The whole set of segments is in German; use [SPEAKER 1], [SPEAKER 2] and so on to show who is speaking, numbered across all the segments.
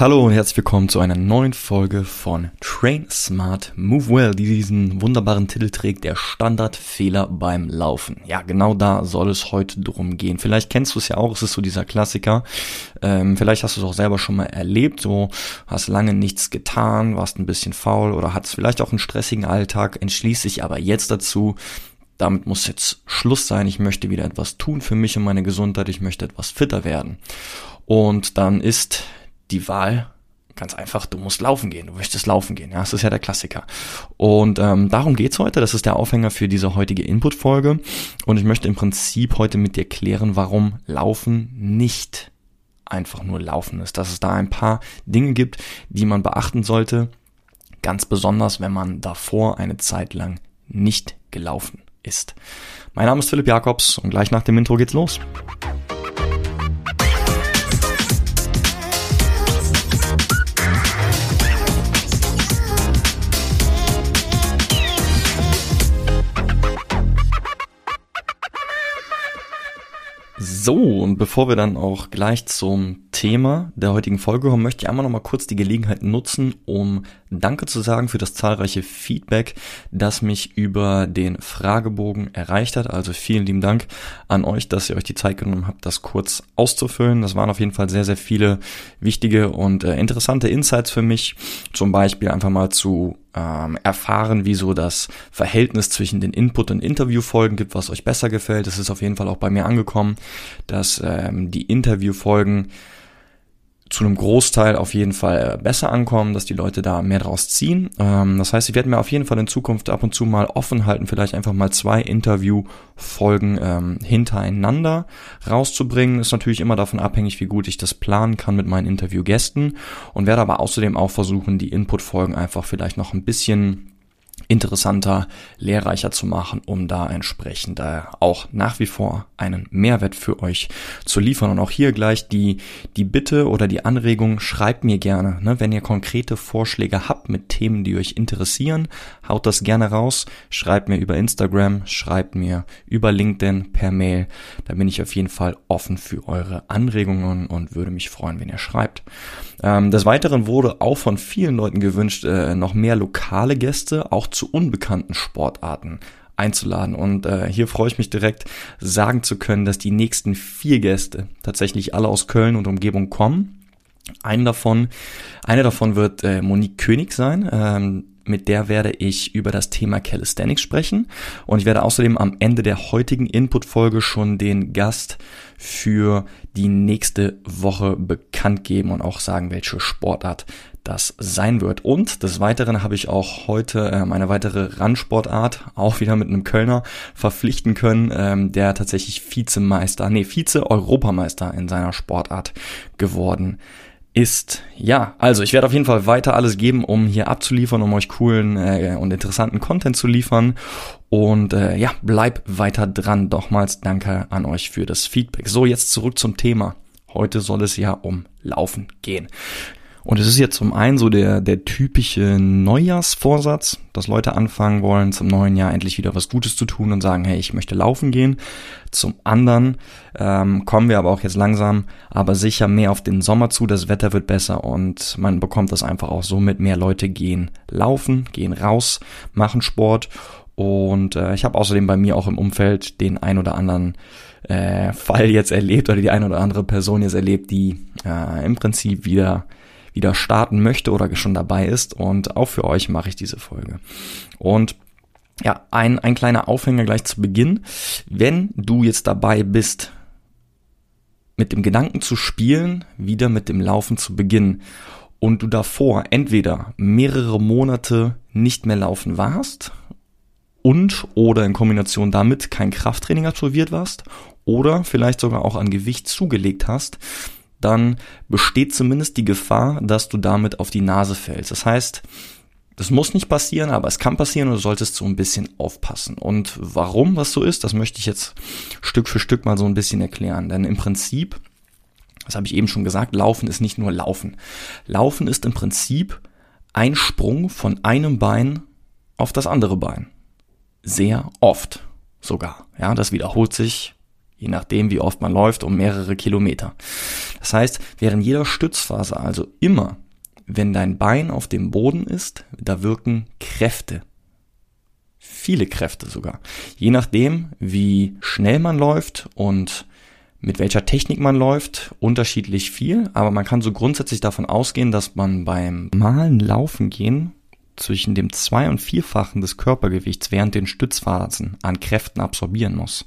[SPEAKER 1] Hallo und herzlich willkommen zu einer neuen Folge von Train Smart Move Well, die diesen wunderbaren Titel trägt, der Standardfehler beim Laufen. Ja, genau da soll es heute drum gehen. Vielleicht kennst du es ja auch, es ist so dieser Klassiker. Ähm, vielleicht hast du es auch selber schon mal erlebt, so hast lange nichts getan, warst ein bisschen faul oder hattest vielleicht auch einen stressigen Alltag, entschließt dich aber jetzt dazu, damit muss jetzt Schluss sein. Ich möchte wieder etwas tun für mich und meine Gesundheit. Ich möchte etwas fitter werden. Und dann ist die Wahl ganz einfach, du musst laufen gehen, du möchtest laufen gehen. Ja, das ist ja der Klassiker. Und ähm, darum geht's heute. Das ist der Aufhänger für diese heutige Input-Folge. Und ich möchte im Prinzip heute mit dir klären, warum Laufen nicht einfach nur Laufen ist. Dass es da ein paar Dinge gibt, die man beachten sollte. Ganz besonders, wenn man davor eine Zeit lang nicht gelaufen ist. Mein Name ist Philipp Jakobs und gleich nach dem Intro geht's los. So, und bevor wir dann auch gleich zum Thema der heutigen Folge kommen, möchte ich einmal noch mal kurz die Gelegenheit nutzen, um Danke zu sagen für das zahlreiche Feedback, das mich über den Fragebogen erreicht hat. Also vielen lieben Dank an euch, dass ihr euch die Zeit genommen habt, das kurz auszufüllen. Das waren auf jeden Fall sehr, sehr viele wichtige und äh, interessante Insights für mich. Zum Beispiel einfach mal zu ähm, erfahren, wie so das Verhältnis zwischen den Input- und Interviewfolgen gibt, was euch besser gefällt. Es ist auf jeden Fall auch bei mir angekommen, dass ähm, die Interviewfolgen zu einem Großteil auf jeden Fall äh, besser ankommen, dass die Leute da mehr draus ziehen. Ähm, das heißt, ich werde mir auf jeden Fall in Zukunft ab und zu mal offen halten, vielleicht einfach mal zwei Interviewfolgen ähm, hintereinander rauszubringen. Ist natürlich immer davon abhängig, wie gut ich das planen kann mit meinen Interviewgästen und werde aber außerdem auch versuchen, die Inputfolgen einfach vielleicht noch ein bisschen interessanter, lehrreicher zu machen, um da entsprechend äh, auch nach wie vor einen Mehrwert für euch zu liefern. Und auch hier gleich die, die Bitte oder die Anregung, schreibt mir gerne, ne, wenn ihr konkrete Vorschläge habt mit Themen, die euch interessieren, haut das gerne raus, schreibt mir über Instagram, schreibt mir über LinkedIn per Mail. Da bin ich auf jeden Fall offen für eure Anregungen und würde mich freuen, wenn ihr schreibt. Ähm, des Weiteren wurde auch von vielen Leuten gewünscht, äh, noch mehr lokale Gäste, auch zu unbekannten Sportarten einzuladen. Und äh, hier freue ich mich direkt sagen zu können, dass die nächsten vier Gäste tatsächlich alle aus Köln und Umgebung kommen. Einen davon, eine davon wird äh, Monique König sein. Ähm, mit der werde ich über das Thema Calisthenics sprechen. Und ich werde außerdem am Ende der heutigen Input-Folge schon den Gast für die nächste Woche bekannt geben und auch sagen, welche Sportart das sein wird. Und des Weiteren habe ich auch heute ähm, eine weitere Randsportart, auch wieder mit einem Kölner, verpflichten können, ähm, der tatsächlich Vizemeister, nee, Vize-Europameister in seiner Sportart geworden ist. Ja, also ich werde auf jeden Fall weiter alles geben, um hier abzuliefern, um euch coolen äh, und interessanten Content zu liefern. Und äh, ja, bleib weiter dran. Nochmals danke an euch für das Feedback. So, jetzt zurück zum Thema. Heute soll es ja um Laufen gehen. Und es ist jetzt zum einen so der, der typische Neujahrsvorsatz, dass Leute anfangen wollen, zum neuen Jahr endlich wieder was Gutes zu tun und sagen, hey, ich möchte laufen gehen. Zum anderen ähm, kommen wir aber auch jetzt langsam, aber sicher mehr auf den Sommer zu. Das Wetter wird besser und man bekommt das einfach auch so mit. Mehr Leute gehen laufen, gehen raus, machen Sport. Und äh, ich habe außerdem bei mir auch im Umfeld den ein oder anderen äh, Fall jetzt erlebt oder die ein oder andere Person jetzt erlebt, die äh, im Prinzip wieder wieder starten möchte oder schon dabei ist. Und auch für euch mache ich diese Folge. Und ja, ein, ein kleiner Aufhänger gleich zu Beginn. Wenn du jetzt dabei bist, mit dem Gedanken zu spielen, wieder mit dem Laufen zu beginnen und du davor entweder mehrere Monate nicht mehr laufen warst und oder in Kombination damit kein Krafttraining absolviert warst oder vielleicht sogar auch an Gewicht zugelegt hast, dann besteht zumindest die Gefahr, dass du damit auf die Nase fällst. Das heißt, das muss nicht passieren, aber es kann passieren und du solltest so ein bisschen aufpassen. Und warum was so ist, das möchte ich jetzt Stück für Stück mal so ein bisschen erklären. Denn im Prinzip, das habe ich eben schon gesagt, Laufen ist nicht nur Laufen. Laufen ist im Prinzip ein Sprung von einem Bein auf das andere Bein. Sehr oft sogar. Ja, das wiederholt sich je nachdem, wie oft man läuft, um mehrere Kilometer. Das heißt, während jeder Stützphase, also immer, wenn dein Bein auf dem Boden ist, da wirken Kräfte. Viele Kräfte sogar. Je nachdem, wie schnell man läuft und mit welcher Technik man läuft, unterschiedlich viel, aber man kann so grundsätzlich davon ausgehen, dass man beim normalen Laufen gehen zwischen dem zwei- und vierfachen des Körpergewichts während den Stützphasen an Kräften absorbieren muss.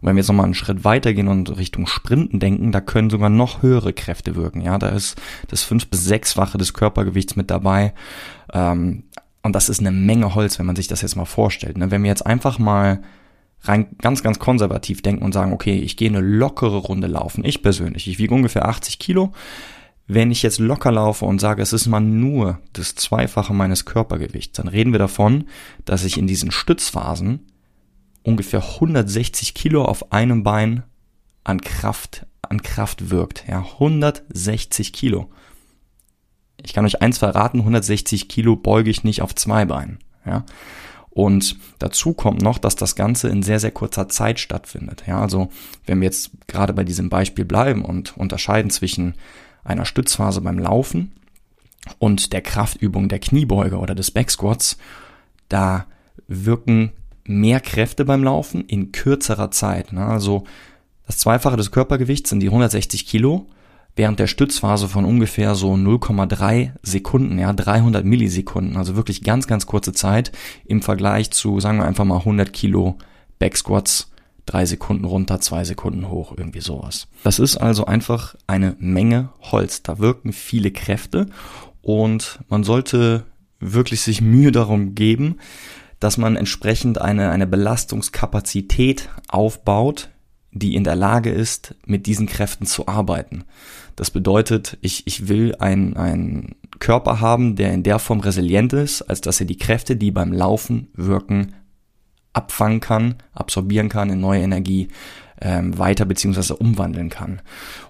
[SPEAKER 1] Und wenn wir jetzt nochmal einen Schritt weitergehen und Richtung Sprinten denken, da können sogar noch höhere Kräfte wirken. Ja, da ist das fünf- bis sechsfache des Körpergewichts mit dabei. Ähm, und das ist eine Menge Holz, wenn man sich das jetzt mal vorstellt. Ne? Wenn wir jetzt einfach mal rein ganz, ganz konservativ denken und sagen, okay, ich gehe eine lockere Runde laufen. Ich persönlich, ich wiege ungefähr 80 Kilo. Wenn ich jetzt locker laufe und sage, es ist mal nur das Zweifache meines Körpergewichts, dann reden wir davon, dass ich in diesen Stützphasen ungefähr 160 Kilo auf einem Bein an Kraft, an Kraft wirkt. Ja, 160 Kilo. Ich kann euch eins verraten, 160 Kilo beuge ich nicht auf zwei Beinen. Ja. Und dazu kommt noch, dass das Ganze in sehr, sehr kurzer Zeit stattfindet. Ja, also wenn wir jetzt gerade bei diesem Beispiel bleiben und unterscheiden zwischen einer Stützphase beim Laufen und der Kraftübung der Kniebeuge oder des Backsquats, da wirken mehr Kräfte beim Laufen in kürzerer Zeit. Ne? Also das Zweifache des Körpergewichts sind die 160 Kilo während der Stützphase von ungefähr so 0,3 Sekunden, ja, 300 Millisekunden, also wirklich ganz, ganz kurze Zeit im Vergleich zu, sagen wir einfach mal 100 Kilo Backsquats, drei Sekunden runter, zwei Sekunden hoch, irgendwie sowas. Das ist also einfach eine Menge Holz. Da wirken viele Kräfte und man sollte wirklich sich Mühe darum geben, dass man entsprechend eine, eine Belastungskapazität aufbaut, die in der Lage ist, mit diesen Kräften zu arbeiten. Das bedeutet, ich, ich will einen, Körper haben, der in der Form resilient ist, als dass er die Kräfte, die beim Laufen wirken, abfangen kann, absorbieren kann in neue Energie ähm, weiter beziehungsweise umwandeln kann.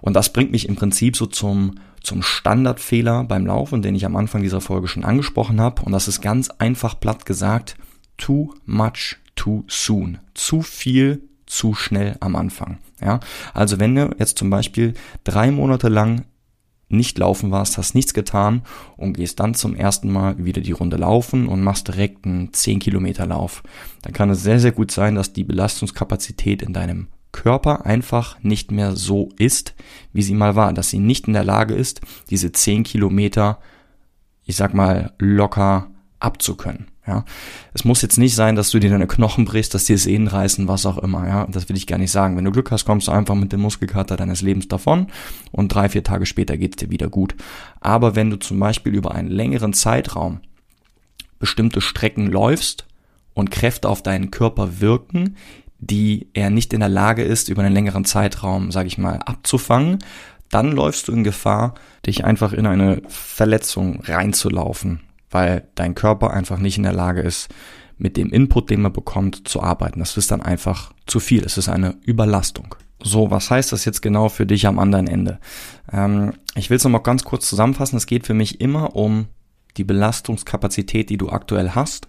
[SPEAKER 1] Und das bringt mich im Prinzip so zum, zum Standardfehler beim Laufen, den ich am Anfang dieser Folge schon angesprochen habe. Und das ist ganz einfach platt gesagt, too much too soon. Zu viel zu schnell am Anfang. Ja, also wenn du jetzt zum Beispiel drei Monate lang nicht laufen warst, hast nichts getan und gehst dann zum ersten Mal wieder die Runde laufen und machst direkt einen 10 Kilometer Lauf, dann kann es sehr, sehr gut sein, dass die Belastungskapazität in deinem Körper einfach nicht mehr so ist, wie sie mal war, dass sie nicht in der Lage ist, diese 10 Kilometer, ich sag mal, locker abzukönnen. Ja, es muss jetzt nicht sein, dass du dir deine Knochen brichst, dass dir Sehnen reißen, was auch immer. Ja, das will ich gar nicht sagen. Wenn du Glück hast, kommst du einfach mit dem Muskelkater deines Lebens davon und drei, vier Tage später geht's dir wieder gut. Aber wenn du zum Beispiel über einen längeren Zeitraum bestimmte Strecken läufst und Kräfte auf deinen Körper wirken, die er nicht in der Lage ist, über einen längeren Zeitraum, sage ich mal, abzufangen, dann läufst du in Gefahr, dich einfach in eine Verletzung reinzulaufen weil dein Körper einfach nicht in der Lage ist, mit dem Input, den man bekommt, zu arbeiten. Das ist dann einfach zu viel. Es ist eine Überlastung. So, was heißt das jetzt genau für dich am anderen Ende? Ähm, ich will es nochmal ganz kurz zusammenfassen. Es geht für mich immer um die Belastungskapazität, die du aktuell hast.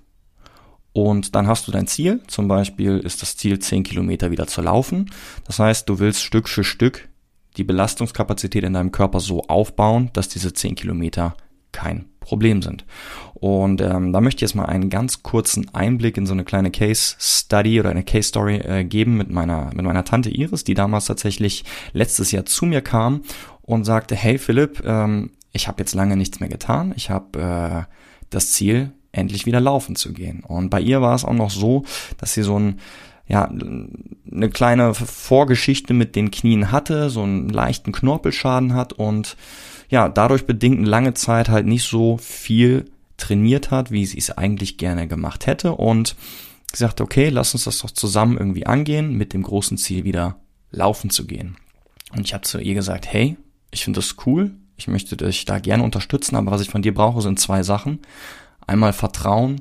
[SPEAKER 1] Und dann hast du dein Ziel. Zum Beispiel ist das Ziel, 10 Kilometer wieder zu laufen. Das heißt, du willst Stück für Stück die Belastungskapazität in deinem Körper so aufbauen, dass diese 10 Kilometer kein Problem sind. Und ähm, da möchte ich jetzt mal einen ganz kurzen Einblick in so eine kleine Case Study oder eine Case Story äh, geben mit meiner mit meiner Tante Iris, die damals tatsächlich letztes Jahr zu mir kam und sagte: Hey Philipp, ähm, ich habe jetzt lange nichts mehr getan. Ich habe äh, das Ziel, endlich wieder laufen zu gehen. Und bei ihr war es auch noch so, dass sie so ein ja, eine kleine Vorgeschichte mit den Knien hatte, so einen leichten Knorpelschaden hat und ja, dadurch bedingt lange Zeit halt nicht so viel trainiert hat, wie sie es eigentlich gerne gemacht hätte und gesagt, okay, lass uns das doch zusammen irgendwie angehen, mit dem großen Ziel wieder laufen zu gehen. Und ich habe zu ihr gesagt, hey, ich finde das cool, ich möchte dich da gerne unterstützen, aber was ich von dir brauche, sind zwei Sachen. Einmal Vertrauen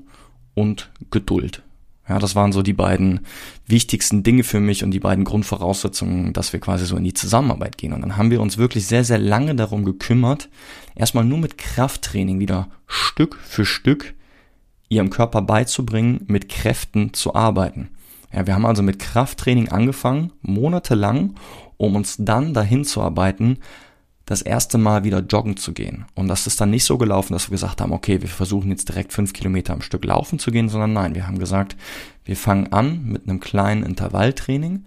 [SPEAKER 1] und Geduld. Ja, das waren so die beiden wichtigsten Dinge für mich und die beiden Grundvoraussetzungen, dass wir quasi so in die Zusammenarbeit gehen. Und dann haben wir uns wirklich sehr, sehr lange darum gekümmert, erstmal nur mit Krafttraining wieder Stück für Stück ihrem Körper beizubringen, mit Kräften zu arbeiten. Ja, wir haben also mit Krafttraining angefangen, monatelang, um uns dann dahin zu arbeiten, das erste Mal wieder joggen zu gehen. Und das ist dann nicht so gelaufen, dass wir gesagt haben, okay, wir versuchen jetzt direkt fünf Kilometer am Stück laufen zu gehen, sondern nein, wir haben gesagt, wir fangen an mit einem kleinen Intervalltraining.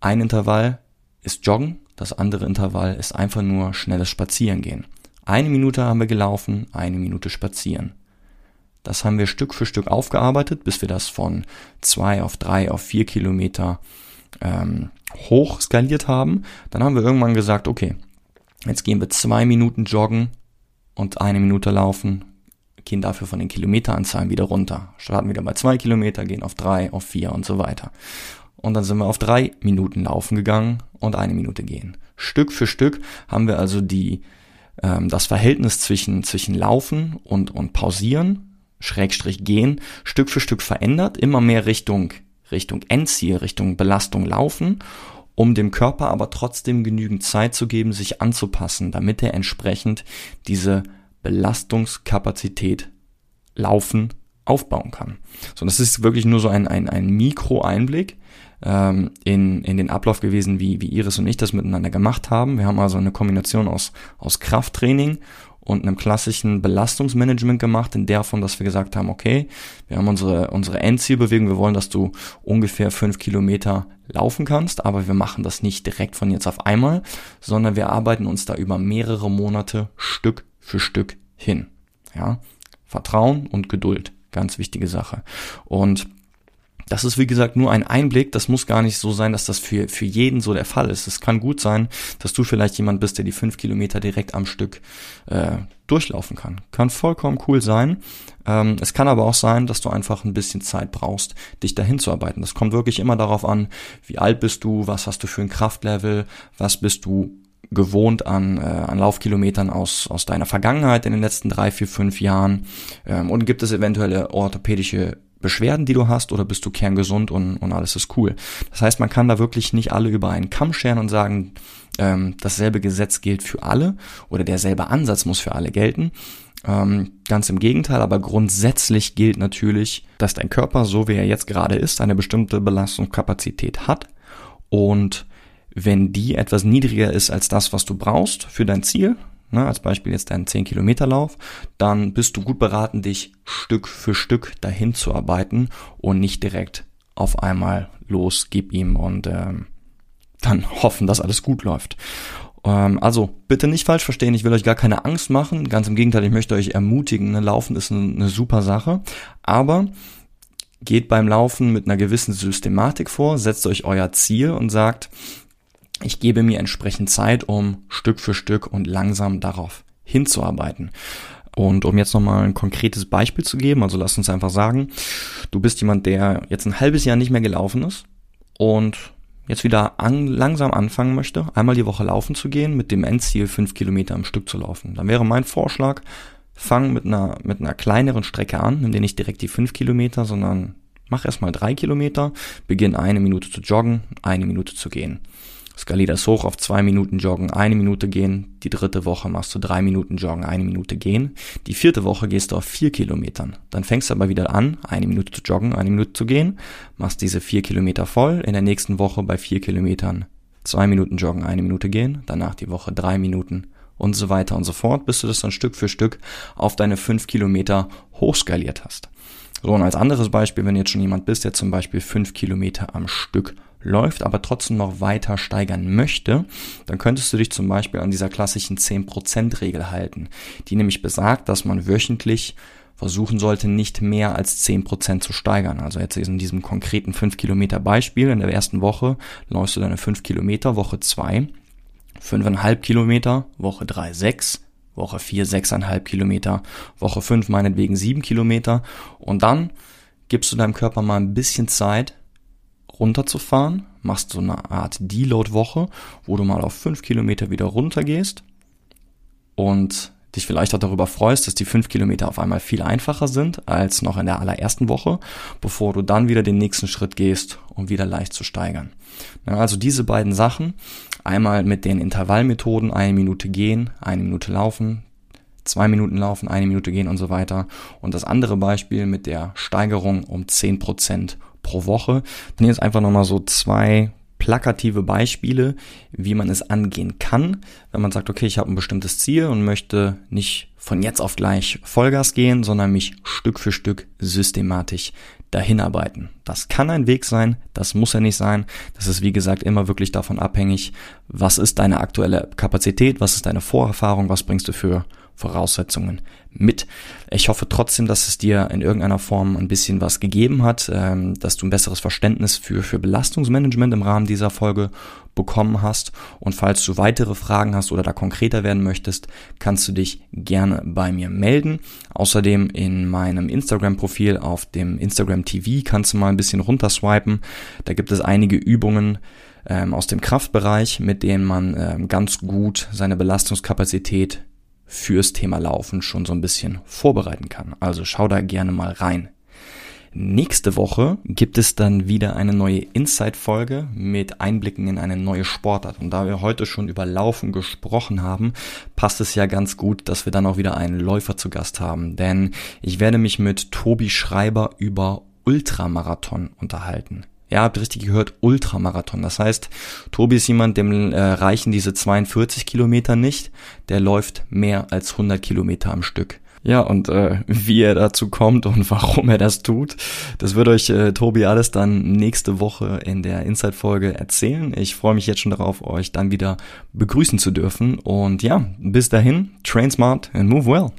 [SPEAKER 1] Ein Intervall ist Joggen, das andere Intervall ist einfach nur schnelles Spazierengehen. Eine Minute haben wir gelaufen, eine Minute spazieren. Das haben wir Stück für Stück aufgearbeitet, bis wir das von zwei auf drei auf vier Kilometer ähm, hoch skaliert haben. Dann haben wir irgendwann gesagt, okay, jetzt gehen wir zwei Minuten joggen und eine Minute laufen, gehen dafür von den Kilometeranzahlen wieder runter. Starten wieder bei zwei Kilometer, gehen auf drei, auf vier und so weiter. Und dann sind wir auf drei Minuten laufen gegangen und eine Minute gehen. Stück für Stück haben wir also die, ähm, das Verhältnis zwischen, zwischen Laufen und, und Pausieren Schrägstrich gehen, Stück für Stück verändert, immer mehr Richtung, Richtung Endziel, Richtung Belastung laufen, um dem Körper aber trotzdem genügend Zeit zu geben, sich anzupassen, damit er entsprechend diese Belastungskapazität laufen aufbauen kann. So, das ist wirklich nur so ein, ein, ein Mikro-Einblick ähm, in, in den Ablauf gewesen, wie, wie Iris und ich das miteinander gemacht haben. Wir haben also eine Kombination aus, aus Krafttraining und einem klassischen Belastungsmanagement gemacht, in der Form, dass wir gesagt haben, okay, wir haben unsere, unsere Endzielbewegung, wir wollen, dass du ungefähr fünf Kilometer laufen kannst, aber wir machen das nicht direkt von jetzt auf einmal, sondern wir arbeiten uns da über mehrere Monate Stück für Stück hin. Ja, Vertrauen und Geduld, ganz wichtige Sache. Und das ist wie gesagt nur ein Einblick. Das muss gar nicht so sein, dass das für, für jeden so der Fall ist. Es kann gut sein, dass du vielleicht jemand bist, der die fünf Kilometer direkt am Stück äh, durchlaufen kann. Kann vollkommen cool sein. Ähm, es kann aber auch sein, dass du einfach ein bisschen Zeit brauchst, dich dahin zu arbeiten. Das kommt wirklich immer darauf an, wie alt bist du, was hast du für ein Kraftlevel, was bist du gewohnt an, äh, an Laufkilometern aus, aus deiner Vergangenheit in den letzten drei, vier, fünf Jahren ähm, und gibt es eventuelle orthopädische Beschwerden, die du hast, oder bist du kerngesund und, und alles ist cool. Das heißt, man kann da wirklich nicht alle über einen Kamm scheren und sagen, ähm, dasselbe Gesetz gilt für alle oder derselbe Ansatz muss für alle gelten. Ähm, ganz im Gegenteil, aber grundsätzlich gilt natürlich, dass dein Körper, so wie er jetzt gerade ist, eine bestimmte Belastungskapazität hat und wenn die etwas niedriger ist als das, was du brauchst für dein Ziel, ne, als Beispiel jetzt deinen 10 Kilometer Lauf, dann bist du gut beraten, dich Stück für Stück dahin zu arbeiten und nicht direkt auf einmal los, gib ihm und ähm, dann hoffen, dass alles gut läuft. Ähm, also bitte nicht falsch verstehen, ich will euch gar keine Angst machen, ganz im Gegenteil, ich möchte euch ermutigen, ne, Laufen ist eine, eine super Sache, aber geht beim Laufen mit einer gewissen Systematik vor, setzt euch euer Ziel und sagt, ich gebe mir entsprechend Zeit, um Stück für Stück und langsam darauf hinzuarbeiten. Und um jetzt nochmal ein konkretes Beispiel zu geben, also lass uns einfach sagen, du bist jemand, der jetzt ein halbes Jahr nicht mehr gelaufen ist und jetzt wieder an, langsam anfangen möchte, einmal die Woche laufen zu gehen, mit dem Endziel fünf Kilometer am Stück zu laufen. Dann wäre mein Vorschlag, fang mit einer, mit einer kleineren Strecke an, nimm dir nicht direkt die fünf Kilometer, sondern mach erstmal drei Kilometer, beginn eine Minute zu joggen, eine Minute zu gehen skalier das hoch auf zwei Minuten Joggen, eine Minute gehen. Die dritte Woche machst du drei Minuten Joggen, eine Minute gehen. Die vierte Woche gehst du auf vier Kilometern. Dann fängst du aber wieder an, eine Minute zu joggen, eine Minute zu gehen, machst diese vier Kilometer voll. In der nächsten Woche bei vier Kilometern zwei Minuten Joggen, eine Minute gehen. Danach die Woche drei Minuten und so weiter und so fort, bis du das dann Stück für Stück auf deine fünf Kilometer hochskaliert hast. So, und als anderes Beispiel, wenn jetzt schon jemand bist, der zum Beispiel fünf Kilometer am Stück läuft, aber trotzdem noch weiter steigern möchte, dann könntest du dich zum Beispiel an dieser klassischen 10%-Regel halten, die nämlich besagt, dass man wöchentlich versuchen sollte, nicht mehr als 10% zu steigern. Also jetzt in diesem konkreten 5 Kilometer Beispiel, in der ersten Woche läufst du deine 5 Kilometer, Woche 2, 5,5 Kilometer, Woche 3, 6, Woche 4, 6,5 Kilometer, Woche 5 meinetwegen 7 Kilometer und dann gibst du deinem Körper mal ein bisschen Zeit, runterzufahren, machst so eine Art Deload-Woche, wo du mal auf fünf Kilometer wieder runter gehst und dich vielleicht auch darüber freust, dass die fünf Kilometer auf einmal viel einfacher sind als noch in der allerersten Woche, bevor du dann wieder den nächsten Schritt gehst, um wieder leicht zu steigern. Also diese beiden Sachen, einmal mit den Intervallmethoden, eine Minute gehen, eine Minute laufen, zwei Minuten laufen, eine Minute gehen und so weiter. Und das andere Beispiel mit der Steigerung um zehn Prozent pro Woche. Dann jetzt einfach nochmal so zwei plakative Beispiele, wie man es angehen kann, wenn man sagt, okay, ich habe ein bestimmtes Ziel und möchte nicht von jetzt auf gleich Vollgas gehen, sondern mich Stück für Stück systematisch dahin arbeiten. Das kann ein Weg sein, das muss er nicht sein. Das ist wie gesagt immer wirklich davon abhängig, was ist deine aktuelle Kapazität, was ist deine Vorerfahrung, was bringst du für Voraussetzungen mit. Ich hoffe trotzdem, dass es dir in irgendeiner Form ein bisschen was gegeben hat, ähm, dass du ein besseres Verständnis für, für Belastungsmanagement im Rahmen dieser Folge bekommen hast. Und falls du weitere Fragen hast oder da konkreter werden möchtest, kannst du dich gerne bei mir melden. Außerdem in meinem Instagram-Profil auf dem Instagram TV kannst du mal ein bisschen runterswipen. Da gibt es einige Übungen, ähm, aus dem Kraftbereich, mit denen man ähm, ganz gut seine Belastungskapazität fürs Thema Laufen schon so ein bisschen vorbereiten kann. Also schau da gerne mal rein. Nächste Woche gibt es dann wieder eine neue Insight-Folge mit Einblicken in eine neue Sportart. Und da wir heute schon über Laufen gesprochen haben, passt es ja ganz gut, dass wir dann auch wieder einen Läufer zu Gast haben. Denn ich werde mich mit Tobi Schreiber über Ultramarathon unterhalten. Ja, habt richtig gehört, Ultramarathon. Das heißt, Tobi ist jemand, dem äh, reichen diese 42 Kilometer nicht. Der läuft mehr als 100 Kilometer am Stück. Ja, und äh, wie er dazu kommt und warum er das tut, das wird euch äh, Tobi alles dann nächste Woche in der Inside-Folge erzählen. Ich freue mich jetzt schon darauf, euch dann wieder begrüßen zu dürfen. Und ja, bis dahin, train smart and move well.